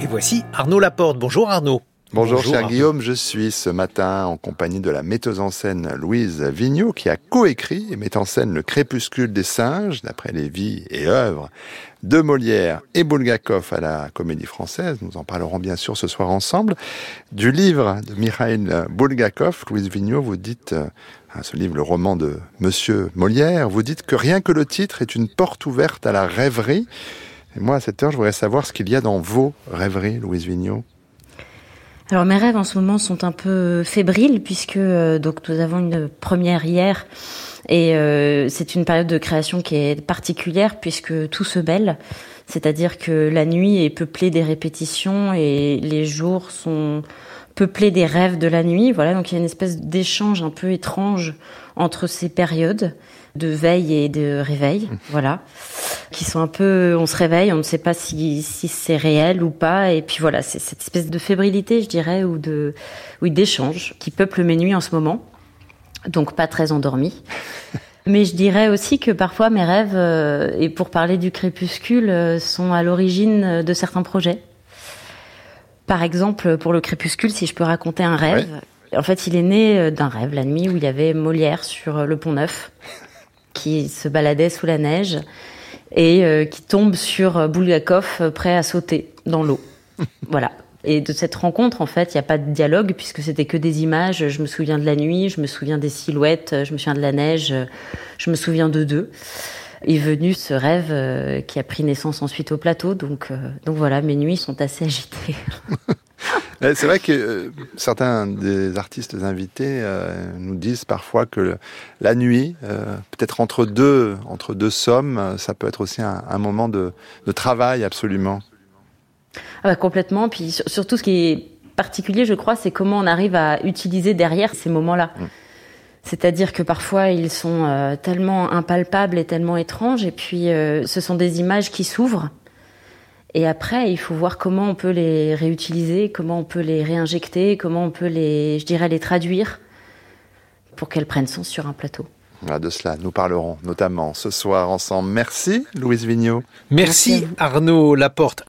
Et voici Arnaud Laporte. Bonjour Arnaud. Bonjour, cher Guillaume, je suis ce matin en compagnie de la metteuse en scène Louise Vigneault qui a coécrit et met en scène Le crépuscule des singes d'après les vies et œuvres de Molière et Bulgakov à la Comédie Française. Nous en parlerons bien sûr ce soir ensemble. Du livre de Mikhail Bulgakov, Louise Vigneault, vous dites, euh, ce livre, le roman de Monsieur Molière, vous dites que rien que le titre est une porte ouverte à la rêverie. Et moi, à cette heure, je voudrais savoir ce qu'il y a dans vos rêveries, Louise Vigneault. Alors mes rêves en ce moment sont un peu fébriles puisque euh, donc nous avons une première hier et euh, c'est une période de création qui est particulière puisque tout se mêle, c'est-à-dire que la nuit est peuplée des répétitions et les jours sont peuplés des rêves de la nuit. Voilà, donc il y a une espèce d'échange un peu étrange entre ces périodes de veille et de réveil, voilà, qui sont un peu, on se réveille, on ne sait pas si, si c'est réel ou pas, et puis voilà, c'est cette espèce de fébrilité, je dirais, ou de, oui, d'échange qui peuple mes nuits en ce moment, donc pas très endormi. Mais je dirais aussi que parfois mes rêves, euh, et pour parler du crépuscule, euh, sont à l'origine de certains projets. Par exemple, pour le crépuscule, si je peux raconter un rêve, en fait, il est né euh, d'un rêve la nuit où il y avait Molière sur le pont Neuf qui se baladait sous la neige et euh, qui tombe sur euh, Bulgakov euh, prêt à sauter dans l'eau. voilà. Et de cette rencontre, en fait, il n'y a pas de dialogue puisque c'était que des images. Je me souviens de la nuit, je me souviens des silhouettes, je me souviens de la neige, je me souviens de deux. Est venu ce rêve qui a pris naissance ensuite au plateau. Donc, donc voilà, mes nuits sont assez agitées. C'est vrai que euh, certains des artistes invités euh, nous disent parfois que la nuit, euh, peut-être entre deux, entre deux sommes, ça peut être aussi un, moment de, travail absolument. Ah bah, complètement. Puis surtout, ce qui est particulier, je crois, c'est comment on arrive à utiliser derrière ces moments-là. Mm. C'est-à-dire que parfois ils sont tellement impalpables et tellement étranges, et puis ce sont des images qui s'ouvrent et après, il faut voir comment on peut les réutiliser, comment on peut les réinjecter, comment on peut les, je dirais, les traduire pour qu'elles prennent sens sur un plateau. de cela, nous parlerons notamment ce soir ensemble. Merci, Louise Vigneault. Merci, Arnaud Laporte.